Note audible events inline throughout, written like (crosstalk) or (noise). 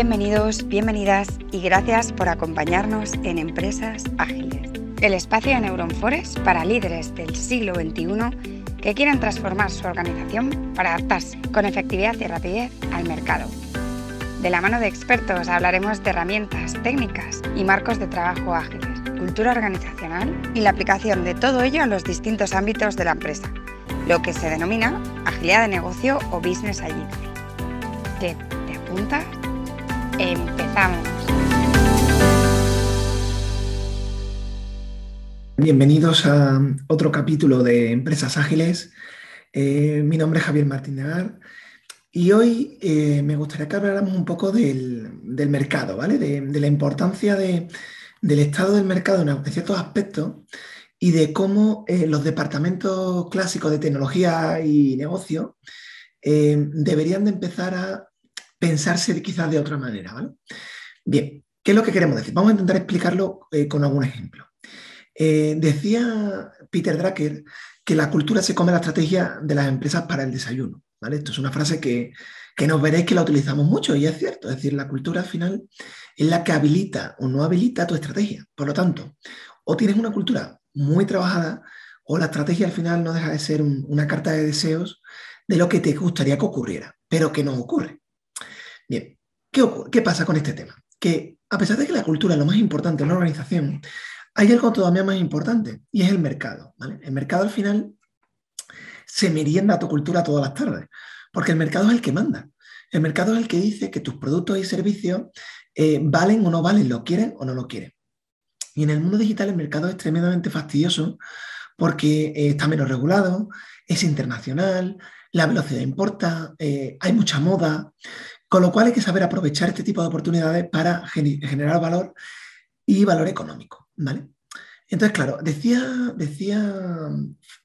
Bienvenidos, bienvenidas y gracias por acompañarnos en Empresas Ágiles, el espacio de Neuronforest para líderes del siglo XXI que quieren transformar su organización para adaptarse con efectividad y rapidez al mercado. De la mano de expertos hablaremos de herramientas, técnicas y marcos de trabajo ágiles, cultura organizacional y la aplicación de todo ello en los distintos ámbitos de la empresa, lo que se denomina agilidad de negocio o business agility. ¿Qué te apuntas? Empezamos. Bienvenidos a otro capítulo de Empresas Ágiles. Eh, mi nombre es Javier Martín Negar y hoy eh, me gustaría que habláramos un poco del, mercado, ¿vale? De, la importancia del estado del mercado en, ciertos aspectos y de cómo eh, los departamentos clásicos de tecnología y negocio deberían de empezar a pensarse quizás de otra manera. ¿vale? Bien, ¿qué es lo que queremos decir? Vamos a intentar explicarlo eh, con algún ejemplo. Eh, decía Peter Drucker que la cultura se come la estrategia de las empresas para el desayuno. ¿vale? Esto es una frase que, que nos veréis que la utilizamos mucho y es cierto. Es decir, la cultura al final es la que habilita o no habilita tu estrategia. Por lo tanto, o tienes una cultura muy trabajada o la estrategia al final no deja de ser una carta de deseos de lo que te gustaría que ocurriera, pero que no ocurre. Bien, ¿qué, pasa con este tema? Que a pesar de que la cultura es lo más importante en una organización, hay algo todavía más importante y es el mercado. El mercado al final se merienda a tu cultura todas las tardes, porque el mercado es el que manda. El mercado es el que dice que tus productos y servicios eh, valen o no valen, lo quieren o no lo quieren. Y en el mundo digital el mercado es tremendamente fastidioso porque eh, está menos regulado, es internacional, la velocidad importa, eh, hay mucha moda, con lo cual hay que saber aprovechar este tipo de oportunidades para generar valor y valor económico. ¿vale? Entonces, claro, decía, decía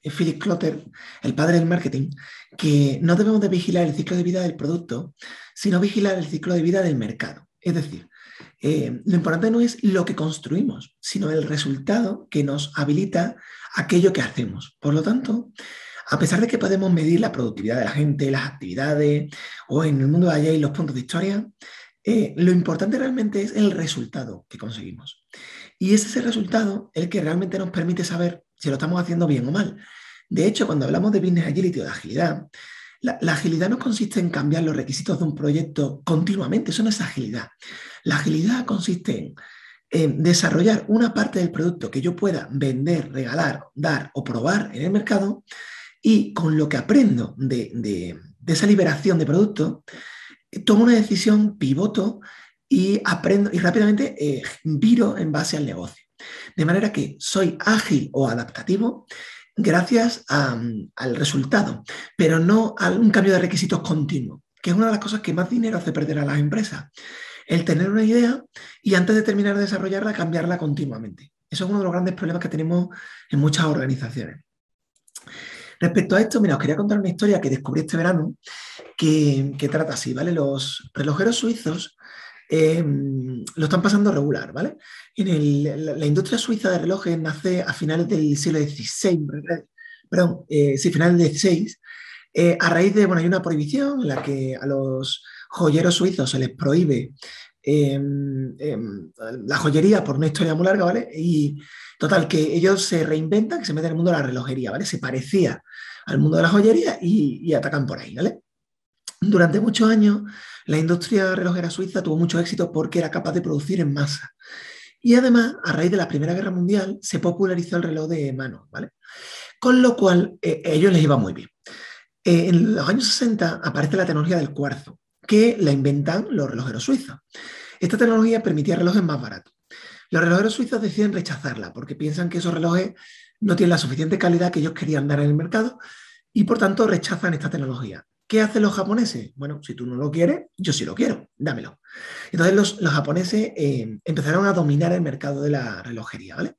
eh, Philip Clotter, el padre del marketing, que no debemos de vigilar el ciclo de vida del producto, sino vigilar el ciclo de vida del mercado. Es decir, eh, lo importante no es lo que construimos, sino el resultado que nos habilita aquello que hacemos. Por lo tanto, a pesar de que podemos medir la productividad de la gente, las actividades o en el mundo de y los puntos de historia, eh, lo importante realmente es el resultado que conseguimos. Y es ese resultado el que realmente nos permite saber si lo estamos haciendo bien o mal. De hecho, cuando hablamos de business agility o de agilidad, la, agilidad no consiste en cambiar los requisitos de un proyecto continuamente, eso no es agilidad. La agilidad consiste en desarrollar una parte del producto que yo pueda vender, regalar, dar o probar en el mercado y con lo que aprendo de, esa liberación de producto, tomo una decisión, pivoto y aprendo y rápidamente eh, viro en base al negocio. De manera que soy ágil o adaptativo gracias al resultado, pero no a un cambio de requisitos continuo, que es una de las cosas que más dinero hace perder a las empresas. El tener una idea y antes de terminar de desarrollarla, cambiarla continuamente. Eso es uno de los grandes problemas que tenemos en muchas organizaciones. Respecto a esto, mira, os quería contar una historia que descubrí este verano que, trata así, ¿vale? Los relojeros suizos em, lo están pasando regular, ¿vale? En la, industria suiza de relojes nace a finales del siglo XVI, perdón, eh, sí, finales del XVI, eh, a raíz de, bueno, hay una prohibición en la que a los joyeros suizos se les prohíbe em, em, la joyería por una historia muy larga, ¿vale? Y total, que ellos se reinventan, que se meten en el mundo de la relojería, ¿vale? Se parecía al mundo de la joyería y, atacan por ahí, ¿vale? Durante muchos años, la industria relojera suiza tuvo mucho éxito porque era capaz de producir en masa. Y además, a raíz de la Primera Guerra Mundial, se popularizó el reloj de mano, ¿vale? Con lo cual, eh, a ellos les iba muy bien. Eh, en los años 60 aparece la tecnología del cuarzo, que la inventan los relojeros suizos. Esta tecnología permitía relojes más baratos. Los relojeros suizos deciden rechazarla porque piensan que esos relojes no tienen la suficiente calidad que ellos querían dar en el mercado y por tanto rechazan esta tecnología. ¿Qué hacen los japoneses? Bueno, si tú no lo quieres, yo sí lo quiero, dámelo. Entonces los, japoneses eh, empezaron a dominar el mercado de la relojería, ¿vale?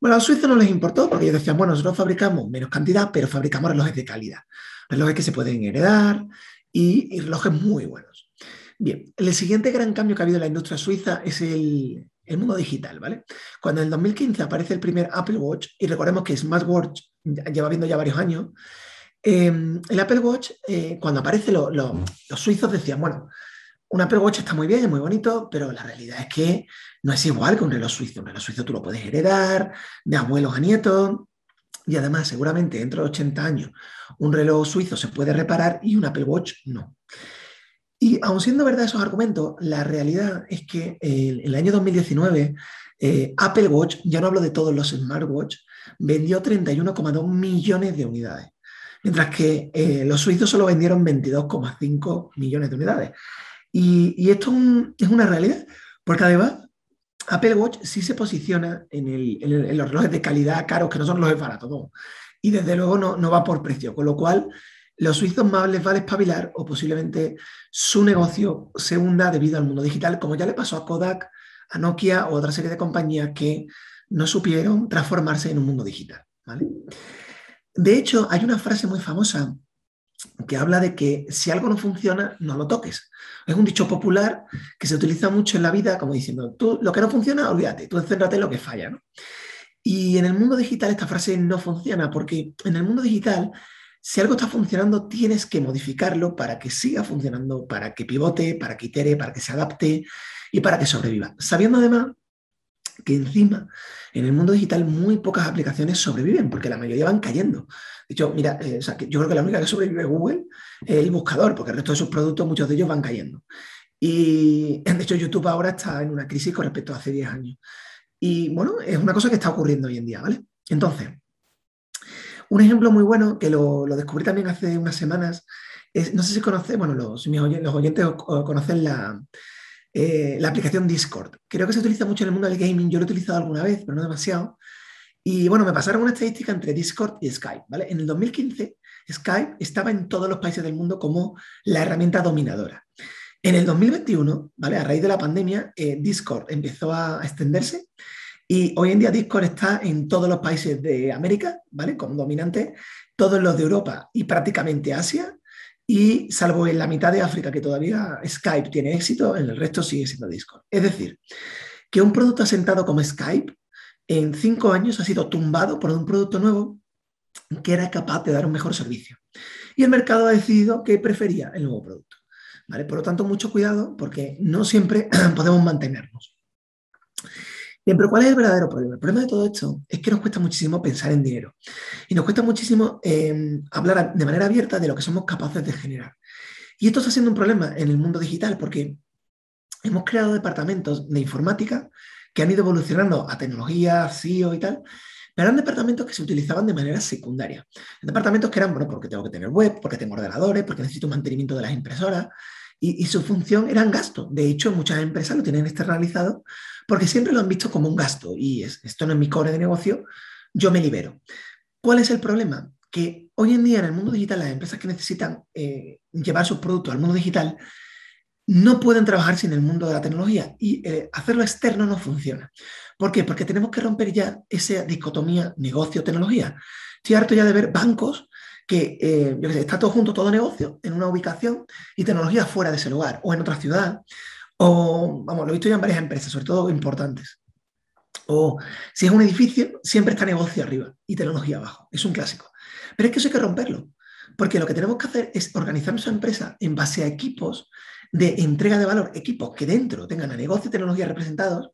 Bueno, a los suizos no les importó porque ellos decían, bueno, nosotros fabricamos menos cantidad, pero fabricamos relojes de calidad, relojes que se pueden heredar y, relojes muy buenos. Bien, el siguiente gran cambio que ha habido en la industria suiza es el, el mundo digital, ¿vale? Cuando en el 2015 aparece el primer Apple Watch, y recordemos que Smartwatch lleva viendo ya varios años, em, el Apple Watch, eh, cuando aparece, los suizos decían, bueno, un Apple Watch está muy bien, es muy bonito, pero la realidad es que no es igual que un reloj suizo. Un reloj suizo tú lo puedes heredar de abuelos a nietos. Y además, seguramente dentro de 80 años, un reloj suizo se puede reparar y un Apple Watch no. Y aun siendo verdad esos argumentos, la realidad es que en el año 2019 eh, Apple Watch, ya no hablo de todos los smartwatch, vendió 31,2 millones de unidades, mientras que eh, los suizos solo vendieron 22,5 millones de unidades. Y, esto es una realidad, porque además Apple Watch sí se posiciona en, los relojes de calidad caros, que no son los baratos, y desde luego no, no va por precio, con lo cual los suizos más les va a despabilar o posiblemente su negocio se hunda debido al mundo digital, como ya le pasó a Kodak, a Nokia o otra serie de compañías que no supieron transformarse en un mundo digital. De hecho, hay una frase muy famosa que habla de que si algo no funciona, no lo toques. Es un dicho popular que se utiliza mucho en la vida como diciendo, tú lo que no funciona, olvídate, tú céntrate en lo que falla. Y en el mundo digital esta frase no funciona porque en el mundo digital, si algo está funcionando, tienes que modificarlo para que siga funcionando, para que pivote, para que itere, para que se adapte y para que sobreviva. Sabiendo además que encima en el mundo digital muy pocas aplicaciones sobreviven, porque la mayoría van cayendo. De hecho, mira, eh, yo creo que la única que sobrevive Google, es el buscador, porque el resto de sus productos, muchos de ellos van cayendo. Y de hecho, YouTube ahora está en una crisis con respecto a hace 10 años. Y bueno, es una cosa que está ocurriendo hoy en día, ¿vale? Entonces, un ejemplo muy bueno que lo, descubrí también hace unas semanas, no sé si conoce, bueno, los, los oyentes conocen la, eh, la aplicación Discord. Creo que se utiliza mucho en el mundo del gaming, yo lo he utilizado alguna vez, pero no demasiado. Y bueno, me pasaron una estadística entre Discord y Skype, ¿vale? En el 2015, Skype estaba en todos los países del mundo como la herramienta dominadora. En el 2021, ¿vale? A raíz de la pandemia, eh, Discord empezó a extenderse y hoy en día Discord está en todos los países de América, ¿vale? Como dominante, todos los de Europa y prácticamente Asia, y salvo en la mitad de África, que todavía Skype tiene éxito, en el resto sigue siendo Discord. Es decir, que un producto asentado como Skype en cinco años ha sido tumbado por un producto nuevo que era capaz de dar un mejor servicio. Y el mercado ha decidido que prefería el nuevo producto. ¿vale? Por lo tanto, mucho cuidado porque no siempre (clears throat) podemos mantenernos. Bien, pero ¿cuál es el verdadero problema? El problema de todo esto es que nos cuesta muchísimo pensar en dinero y nos cuesta muchísimo em, hablar de manera abierta de lo que somos capaces de generar. Y esto está siendo un problema en el mundo digital porque hemos creado departamentos de informática que han ido evolucionando a tecnología, CEO y tal, pero eran departamentos que se utilizaban de manera secundaria. Departamentos que eran, bueno, porque tengo que tener web, porque tengo ordenadores, porque necesito mantenimiento de las impresoras, y, su función eran gasto. De hecho, muchas empresas lo tienen externalizado porque siempre lo han visto como un gasto y esto no es mi core de negocio, yo me libero. ¿Cuál es el problema? Que hoy en día en el mundo digital las empresas que necesitan eh, llevar sus productos al mundo digital no pueden trabajar sin el mundo de la tecnología y eh, hacerlo externo no funciona. ¿Por qué? Porque tenemos que romper ya esa dicotomía negocio-tecnología. Estoy harto ya de ver bancos que, eh, yo sé, está todo junto, todo negocio, en una ubicación y tecnología fuera de ese lugar o en otra ciudad o, vamos, lo he visto ya en varias empresas, sobre todo importantes. O si es un edificio, siempre está negocio arriba y tecnología abajo. Es un clásico. Pero es que eso hay que romperlo. Porque lo que tenemos que hacer es organizar nuestra empresa en base a equipos de entrega de valor, equipos que dentro tengan a negocio y tecnología representados,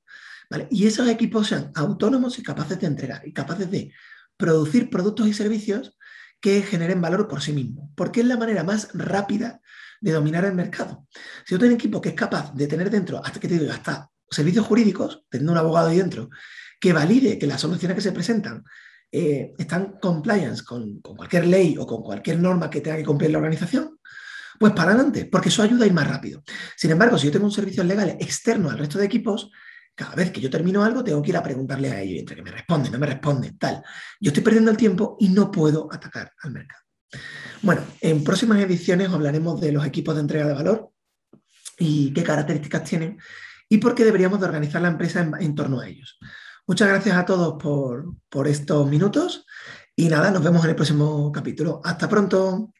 ¿vale? y esos equipos sean autónomos y capaces de entregar y capaces de producir productos y servicios que generen valor por sí mismos, porque es la manera más rápida de dominar el mercado. Si yo tengo un equipo que es capaz de tener dentro, hasta que te digo, hasta servicios jurídicos, teniendo un abogado ahí dentro, que valide que las soluciones que se presentan eh, están compliance con, cualquier ley o con cualquier norma que tenga que cumplir la organización, pues para adelante, porque eso ayuda a ir más rápido. Sin embargo, si yo tengo un servicio legal externo al resto de equipos, cada vez que yo termino algo, tengo que ir a preguntarle a ellos, entre que me responde, no me responde, tal. Yo estoy perdiendo el tiempo y no puedo atacar al mercado. Bueno, en próximas ediciones hablaremos de los equipos de entrega de valor y qué características tienen y por qué deberíamos de organizar la empresa en, torno a ellos. Muchas gracias a todos por, por estos minutos y nada, nos vemos en el próximo capítulo. Hasta pronto.